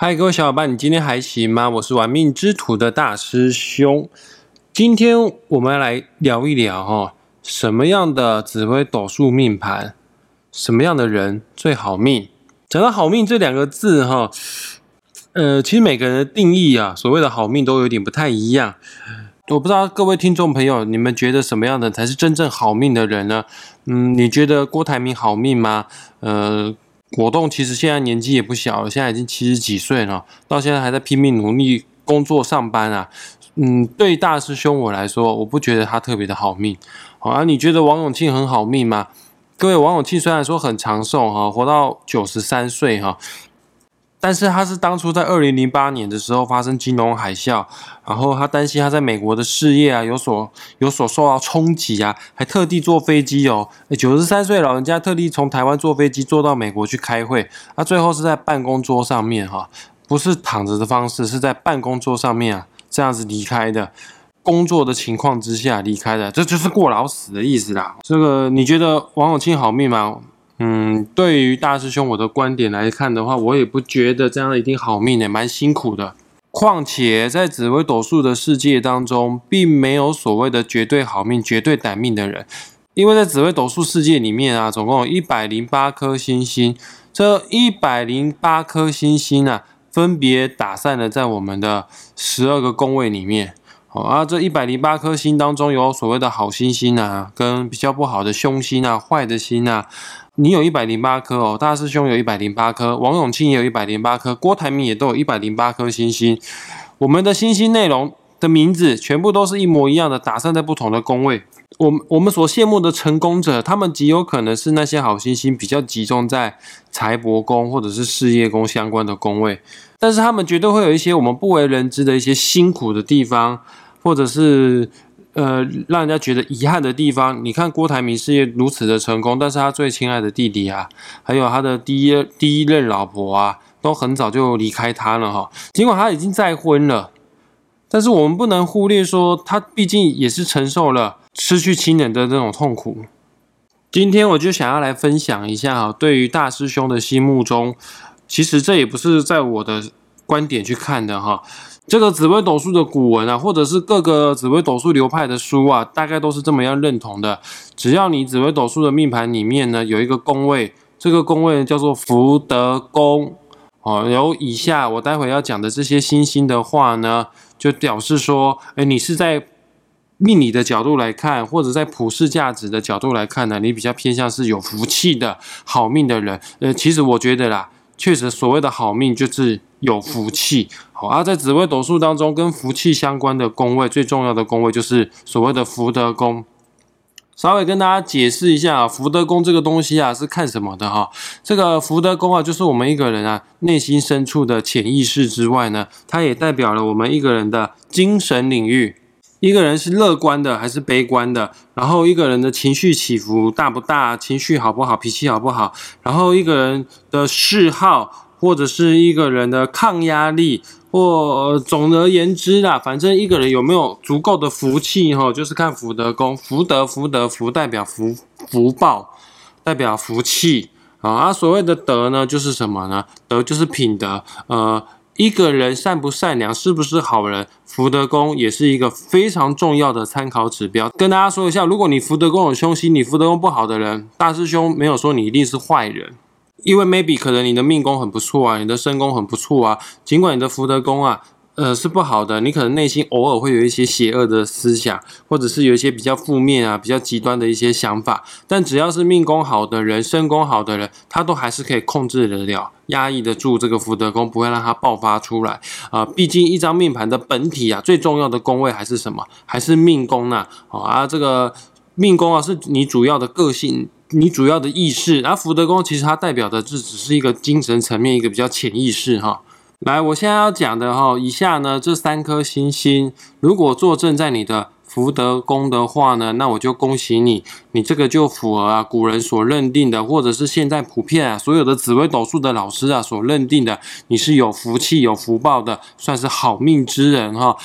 嗨，各位小伙伴，你今天还行吗？我是玩命之徒的大师兄。今天我们来聊一聊哈，什么样的紫微斗数命盘，什么样的人最好命？讲到好命这两个字哈，呃，其实每个人的定义啊，所谓的好命都有点不太一样。我不知道各位听众朋友，你们觉得什么样的才是真正好命的人呢？嗯，你觉得郭台铭好命吗？呃。果冻其实现在年纪也不小了，现在已经七十几岁了，到现在还在拼命努力工作上班啊。嗯，对大师兄我来说，我不觉得他特别的好命。好啊，你觉得王永庆很好命吗？各位，王永庆虽然说很长寿哈，活到九十三岁哈。但是他是当初在二零零八年的时候发生金融海啸，然后他担心他在美国的事业啊有所有所受到冲击啊，还特地坐飞机哦，九十三岁老人家特地从台湾坐飞机坐到美国去开会，他最后是在办公桌上面哈，不是躺着的方式，是在办公桌上面啊这样子离开的，工作的情况之下离开的，这就是过劳死的意思啦。这个你觉得王永庆好命吗？嗯，对于大师兄我的观点来看的话，我也不觉得这样一定好命呢，蛮辛苦的。况且在紫微斗数的世界当中，并没有所谓的绝对好命、绝对歹命的人，因为在紫微斗数世界里面啊，总共有一百零八颗星星，这一百零八颗星星啊，分别打散了在我们的十二个宫位里面。好啊，这一百零八颗星当中，有所谓的好星星啊，跟比较不好的凶星啊、坏的星啊。你有一百零八颗哦，大师兄有一百零八颗，王永庆也有一百零八颗，郭台铭也都有一百零八颗星星。我们的星星内容的名字全部都是一模一样的，打散在不同的宫位。我我们所羡慕的成功者，他们极有可能是那些好星星比较集中在财帛宫或者是事业宫相关的宫位，但是他们绝对会有一些我们不为人知的一些辛苦的地方，或者是。呃，让人家觉得遗憾的地方，你看郭台铭事业如此的成功，但是他最亲爱的弟弟啊，还有他的第一第一任老婆啊，都很早就离开他了哈。尽管他已经再婚了，但是我们不能忽略说，他毕竟也是承受了失去亲人的那种痛苦。今天我就想要来分享一下哈，对于大师兄的心目中，其实这也不是在我的观点去看的哈。这个紫微斗数的古文啊，或者是各个紫微斗数流派的书啊，大概都是这么样认同的。只要你紫微斗数的命盘里面呢有一个宫位，这个宫位叫做福德宫哦。有以下我待会要讲的这些星星的话呢，就表示说，哎，你是在命理的角度来看，或者在普世价值的角度来看呢，你比较偏向是有福气的好命的人。呃，其实我觉得啦。确实，所谓的好命就是有福气。好，而在紫微斗数当中，跟福气相关的宫位，最重要的宫位就是所谓的福德宫。稍微跟大家解释一下啊，福德宫这个东西啊是看什么的哈？这个福德宫啊，就是我们一个人啊内心深处的潜意识之外呢，它也代表了我们一个人的精神领域。一个人是乐观的还是悲观的？然后一个人的情绪起伏大不大？情绪好不好？脾气好不好？然后一个人的嗜好，或者是一个人的抗压力，或总而言之啦，反正一个人有没有足够的福气哈，就是看福德宫，福德福德福代表福福报，代表福气啊。而所谓的德呢，就是什么呢？德就是品德，呃。一个人善不善良，是不是好人？福德宫也是一个非常重要的参考指标。跟大家说一下，如果你福德宫有凶星，你福德宫不好的人，大师兄没有说你一定是坏人，因为 maybe 可能你的命宫很不错啊，你的身宫很不错啊，尽管你的福德宫啊。呃，是不好的。你可能内心偶尔会有一些邪恶的思想，或者是有一些比较负面啊、比较极端的一些想法。但只要是命宫好的人、身宫好的人，他都还是可以控制得了、压抑得住这个福德宫，不会让它爆发出来啊。毕竟一张命盘的本体啊，最重要的宫位还是什么？还是命宫呐。啊，这个命宫啊，是你主要的个性、你主要的意识。而福德宫其实它代表的这只是一个精神层面、一个比较潜意识哈。来，我现在要讲的哈，以下呢这三颗星星，如果坐镇在你的福德宫的话呢，那我就恭喜你，你这个就符合啊古人所认定的，或者是现在普遍啊所有的紫微斗数的老师啊所认定的，你是有福气、有福报的，算是好命之人哈。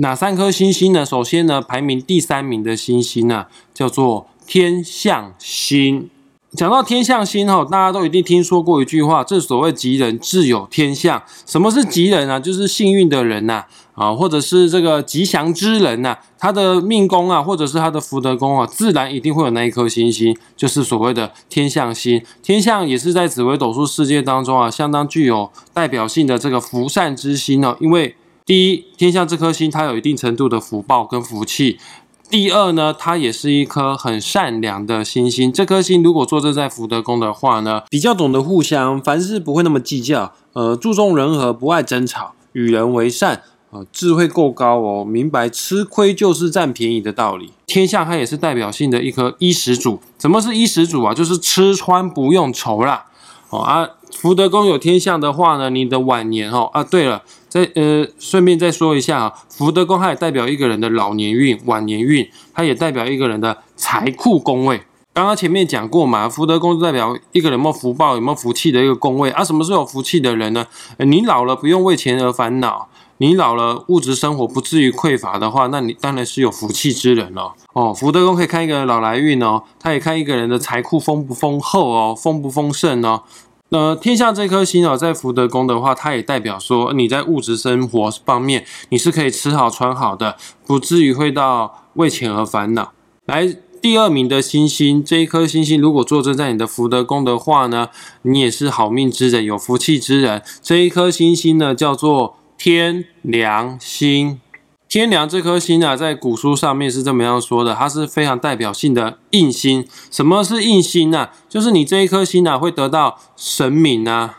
哪三颗星星呢？首先呢，排名第三名的星星呢，叫做天象星。讲到天象星哈，大家都一定听说过一句话，正所谓吉人自有天相。什么是吉人啊？就是幸运的人呐，啊，或者是这个吉祥之人呐，他的命宫啊，或者是他的福德宫啊，自然一定会有那一颗星星，就是所谓的天象星。天象也是在紫微斗数世界当中啊，相当具有代表性的这个福善之星哦。因为第一，天象这颗星它有一定程度的福报跟福气。第二呢，它也是一颗很善良的星星。这颗星如果坐镇在福德宫的话呢，比较懂得互相，凡事不会那么计较，呃，注重人和，不爱争吵，与人为善，呃，智慧够高哦，明白吃亏就是占便宜的道理。天象它也是代表性的一颗衣食主。什么是衣食主啊？就是吃穿不用愁啦。哦啊，福德宫有天象的话呢，你的晚年哦啊，对了。再呃，顺便再说一下啊，福德宫它也代表一个人的老年运、晚年运，它也代表一个人的财库宫位。刚刚前面讲过嘛，福德宫代表一个人有没福报、有没有福气的一个宫位啊。什么是有福气的人呢？你老了不用为钱而烦恼，你老了物质生活不至于匮乏的话，那你当然是有福气之人了。哦，福德宫可以看一个人老来运哦，它也看一个人的财库丰不丰厚哦，丰不丰盛哦。那天下这颗星啊，在福德宫的话，它也代表说你在物质生活方面，你是可以吃好穿好的，不至于会到为钱而烦恼。来，第二名的星星，这一颗星星如果坐镇在你的福德宫的话呢，你也是好命之人，有福气之人。这一颗星星呢，叫做天良星。天梁这颗星啊，在古书上面是这么样说的，它是非常代表性的印星。什么是印星呢？就是你这一颗星啊，会得到神明啊，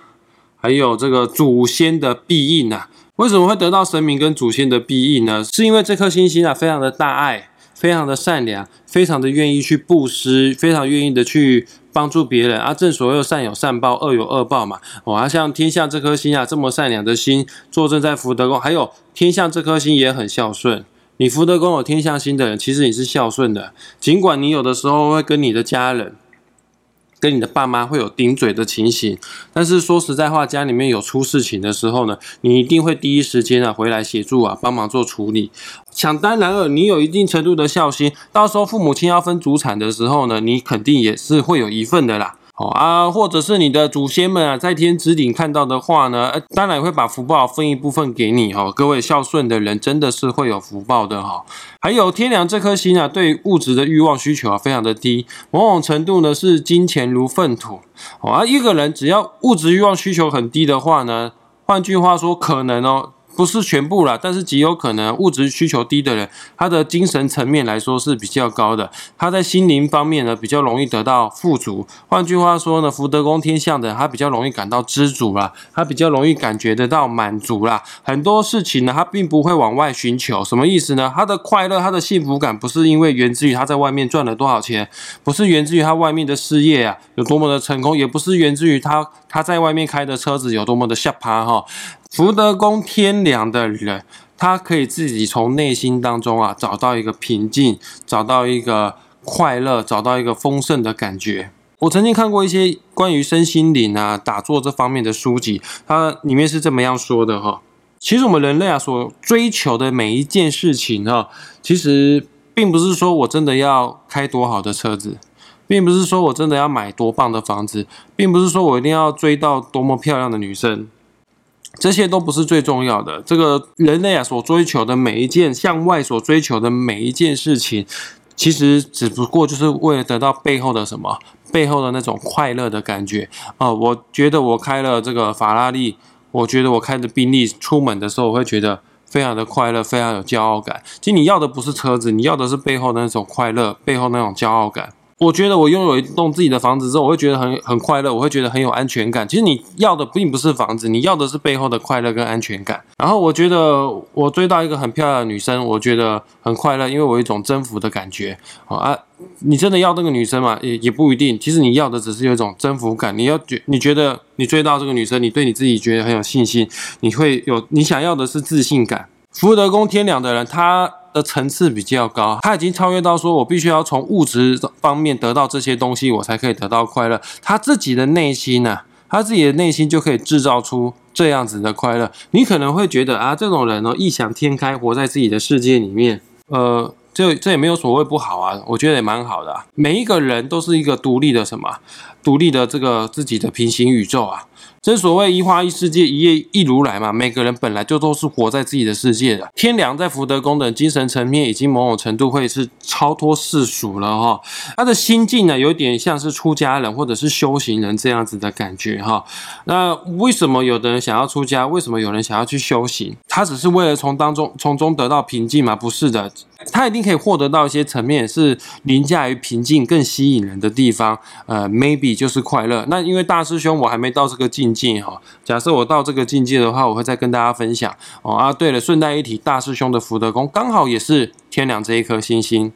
还有这个祖先的庇应啊。为什么会得到神明跟祖先的庇应呢？是因为这颗星星啊，非常的大爱。非常的善良，非常的愿意去布施，非常愿意的去帮助别人啊！正所谓善有善报，恶有恶报嘛。哦，啊，像天象这颗星啊，这么善良的心，坐镇在福德宫，还有天象这颗星也很孝顺。你福德宫有天象星的人，其实你是孝顺的，尽管你有的时候会跟你的家人。跟你的爸妈会有顶嘴的情形，但是说实在话，家里面有出事情的时候呢，你一定会第一时间啊回来协助啊，帮忙做处理。想当然了，你有一定程度的孝心，到时候父母亲要分主产的时候呢，你肯定也是会有一份的啦。哦啊，或者是你的祖先们啊，在天之顶看到的话呢，当然会把福报分一部分给你哈。各位孝顺的人真的是会有福报的哈。还有天梁这颗星啊，对物质的欲望需求啊非常的低，某种程度呢是金钱如粪土。哦啊，一个人只要物质欲望需求很低的话呢，换句话说，可能哦。不是全部啦，但是极有可能物质需求低的人，他的精神层面来说是比较高的，他在心灵方面呢比较容易得到富足。换句话说呢，福德宫天象的他比较容易感到知足啦，他比较容易感觉得到满足啦。很多事情呢，他并不会往外寻求，什么意思呢？他的快乐，他的幸福感不是因为源自于他在外面赚了多少钱，不是源自于他外面的事业啊有多么的成功，也不是源自于他他在外面开的车子有多么的下趴哈。福德宫天良的人，他可以自己从内心当中啊找到一个平静，找到一个快乐，找到一个丰盛的感觉。我曾经看过一些关于身心灵啊打坐这方面的书籍，它里面是这么样说的哈。其实我们人类啊所追求的每一件事情哈，其实并不是说我真的要开多好的车子，并不是说我真的要买多棒的房子，并不是说我一定要追到多么漂亮的女生。这些都不是最重要的。这个人类啊，所追求的每一件向外所追求的每一件事情，其实只不过就是为了得到背后的什么？背后的那种快乐的感觉啊！我觉得我开了这个法拉利，我觉得我开着宾利出门的时候，我会觉得非常的快乐，非常有骄傲感。其实你要的不是车子，你要的是背后的那种快乐，背后那种骄傲感。我觉得我拥有一栋自己的房子之后，我会觉得很很快乐，我会觉得很有安全感。其实你要的并不是房子，你要的是背后的快乐跟安全感。然后我觉得我追到一个很漂亮的女生，我觉得很快乐，因为我有一种征服的感觉。好啊，你真的要那个女生吗？也也不一定。其实你要的只是有一种征服感。你要觉你觉得你追到这个女生，你对你自己觉得很有信心，你会有你想要的是自信感。福德宫天良的人，他。的层次比较高，他已经超越到说，我必须要从物质方面得到这些东西，我才可以得到快乐。他自己的内心呢，他自己的内心就可以制造出这样子的快乐。你可能会觉得啊，这种人哦，异想天开，活在自己的世界里面，呃。这这也没有所谓不好啊，我觉得也蛮好的。每一个人都是一个独立的什么，独立的这个自己的平行宇宙啊。正所谓一花一世界，一叶一如来嘛。每个人本来就都是活在自己的世界的。天良在福德宫的精神层面，已经某种程度会是超脱世俗了哈。他的心境呢，有点像是出家人或者是修行人这样子的感觉哈。那为什么有的人想要出家？为什么有人想要去修行？他只是为了从当中从中得到平静吗？不是的。他一定可以获得到一些层面是凌驾于平静更吸引人的地方，呃，maybe 就是快乐。那因为大师兄我还没到这个境界哈，假设我到这个境界的话，我会再跟大家分享哦。啊，对了，顺带一提，大师兄的福德宫刚好也是天良这一颗星星。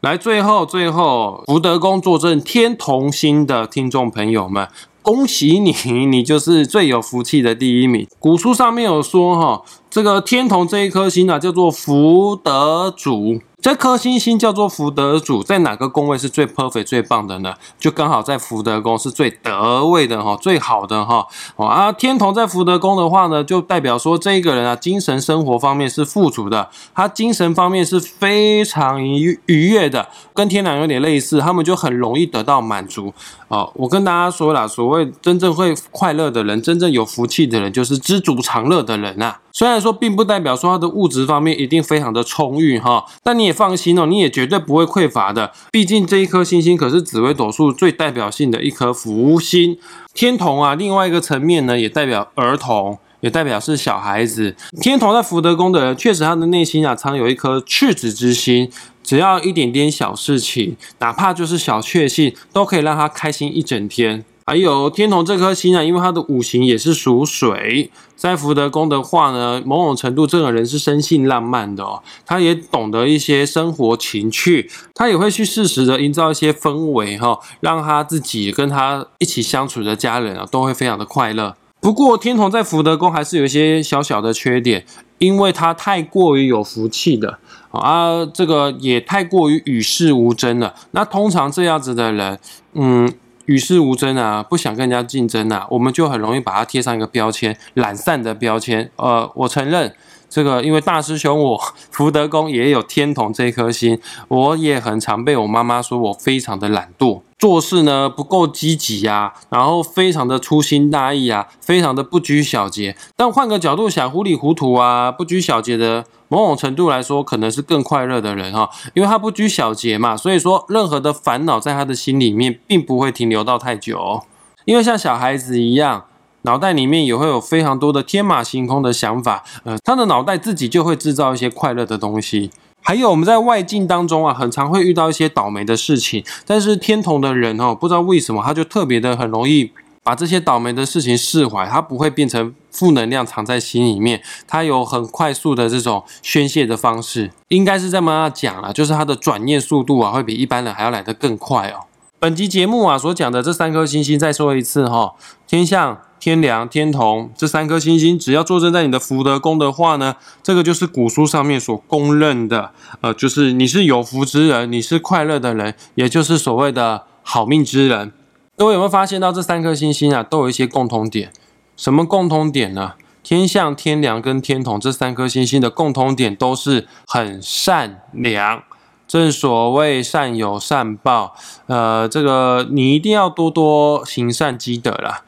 来，最后最后，福德宫坐镇天同星的听众朋友们。恭喜你，你就是最有福气的第一名。古书上面有说，哈，这个天同这一颗星啊，叫做福德主。这颗星星叫做福德主，在哪个宫位是最 perfect 最棒的呢？就刚好在福德宫是最得位的哈，最好的哈。啊，天同在福德宫的话呢，就代表说这个人啊，精神生活方面是富足的，他精神方面是非常愉愉悦的，跟天梁有点类似，他们就很容易得到满足。哦，我跟大家说了，所谓真正会快乐的人，真正有福气的人，就是知足常乐的人啊。虽然说并不代表说他的物质方面一定非常的充裕哈，但你也放心哦，你也绝对不会匮乏的。毕竟这一颗星星可是紫微斗数最代表性的一颗福星，天同啊。另外一个层面呢，也代表儿童，也代表是小孩子。天同在福德宫的人，确实他的内心啊，常有一颗赤子之心，只要一点点小事情，哪怕就是小确幸，都可以让他开心一整天。还有天同这颗星啊，因为它的五行也是属水，在福德宫的话呢，某种程度这个人是生性浪漫的哦，他也懂得一些生活情趣，他也会去适时的营造一些氛围哈，让他自己跟他一起相处的家人啊都会非常的快乐。不过天同在福德宫还是有一些小小的缺点，因为他太过于有福气的啊，这个也太过于与世无争了。那通常这样子的人，嗯。与世无争啊，不想跟人家竞争啊，我们就很容易把它贴上一个标签，懒散的标签。呃，我承认这个，因为大师兄我福德宫也有天同这颗星，我也很常被我妈妈说我非常的懒惰，做事呢不够积极呀，然后非常的粗心大意啊，非常的不拘小节。但换个角度想，糊里糊涂啊，不拘小节的。某种程度来说，可能是更快乐的人哈，因为他不拘小节嘛，所以说任何的烦恼在他的心里面并不会停留到太久。因为像小孩子一样，脑袋里面也会有非常多的天马行空的想法，呃，他的脑袋自己就会制造一些快乐的东西。还有我们在外境当中啊，很常会遇到一些倒霉的事情，但是天同的人哦，不知道为什么他就特别的很容易。把这些倒霉的事情释怀，他不会变成负能量藏在心里面，他有很快速的这种宣泄的方式，应该是这么讲了，就是他的转念速度啊，会比一般人还要来得更快哦。本集节目啊所讲的这三颗星星，再说一次哈，天象、天梁、天同这三颗星星，只要坐镇在你的福德宫的话呢，这个就是古书上面所公认的，呃，就是你是有福之人，你是快乐的人，也就是所谓的好命之人。各位有没有发现到这三颗星星啊，都有一些共同点？什么共同点呢？天象、天梁跟天同这三颗星星的共同点都是很善良。正所谓善有善报，呃，这个你一定要多多行善积德啦。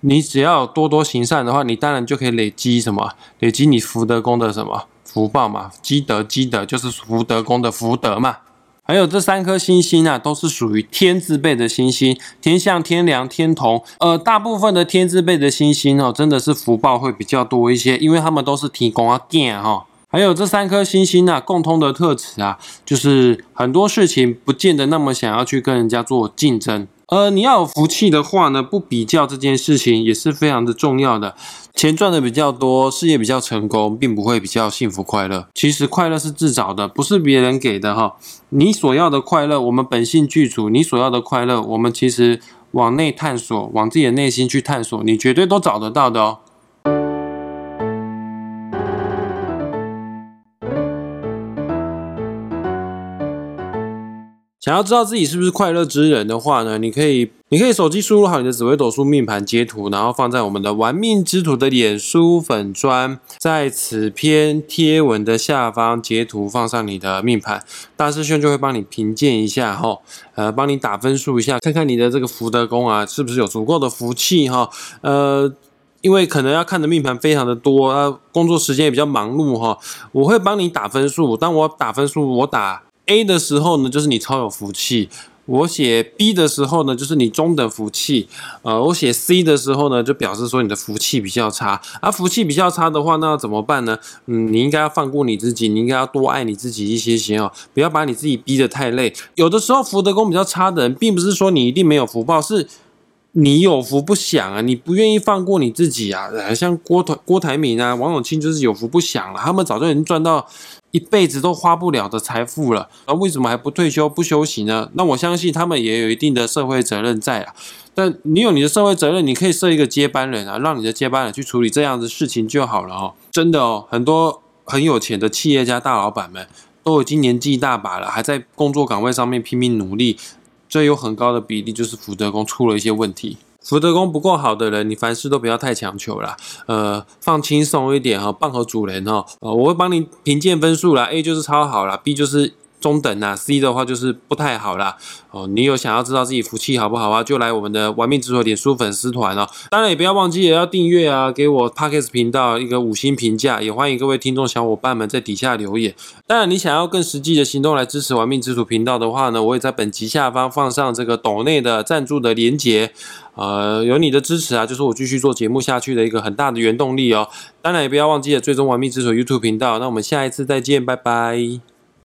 你只要多多行善的话，你当然就可以累积什么？累积你福德宫的什么福报嘛？积德积德就是福德宫的福德嘛。还有这三颗星星啊，都是属于天字辈的星星，天象、天梁、天同。呃，大部分的天字辈的星星哦，真的是福报会比较多一些，因为他们都是提供啊电哈。还有这三颗星星啊，共通的特质啊，就是很多事情不见得那么想要去跟人家做竞争。呃，你要有福气的话呢，不比较这件事情也是非常的重要的。钱赚的比较多，事业比较成功，并不会比较幸福快乐。其实快乐是自找的，不是别人给的哈。你所要的快乐，我们本性具足；你所要的快乐，我们其实往内探索，往自己的内心去探索，你绝对都找得到的哦。想要知道自己是不是快乐之人的话呢，你可以你可以手机输入好你的紫微斗数命盘截图，然后放在我们的玩命之徒的脸书粉砖，在此篇贴文的下方截图放上你的命盘，大师兄就会帮你评鉴一下哈，呃，帮你打分数一下，看看你的这个福德宫啊，是不是有足够的福气哈，呃，因为可能要看的命盘非常的多，呃，工作时间也比较忙碌哈，我会帮你打分数，当我打分数，我打 A 的时候呢，就是你超有福气。我写 B 的时候呢，就是你中等福气，呃，我写 C 的时候呢，就表示说你的福气比较差。而福气比较差的话，那怎么办呢？嗯，你应该要放过你自己，你应该要多爱你自己一些些哦，不要把你自己逼得太累。有的时候福德宫比较差的人，并不是说你一定没有福报，是你有福不享啊，你不愿意放过你自己啊。像郭台郭台铭啊、王永庆就是有福不享了，他们早就已经赚到。一辈子都花不了的财富了，那为什么还不退休不休息呢？那我相信他们也有一定的社会责任在啊。但你有你的社会责任，你可以设一个接班人啊，让你的接班人去处理这样的事情就好了哦。真的哦，很多很有钱的企业家大老板们都已经年纪大把了，还在工作岗位上面拼命努力，这有很高的比例就是福德宫出了一些问题。福德宫不够好的人，你凡事都不要太强求啦，呃，放轻松一点哈，棒和主人哈，呃，我会帮你评鉴分数啦 a 就是超好啦 b 就是中等啦，C 的话就是不太好啦。哦，你有想要知道自己福气好不好啊？就来我们的玩命之所点书粉丝团哦。当然也不要忘记也要订阅啊，给我 Parkes 频道一个五星评价，也欢迎各位听众小伙伴们在底下留言。当然，你想要更实际的行动来支持玩命之徒频道的话呢，我也在本集下方放上这个抖内的赞助的连结。呃，有你的支持啊，就是我继续做节目下去的一个很大的原动力哦。当然也不要忘记了追踪玩命之徒 YouTube 频道。那我们下一次再见，拜拜。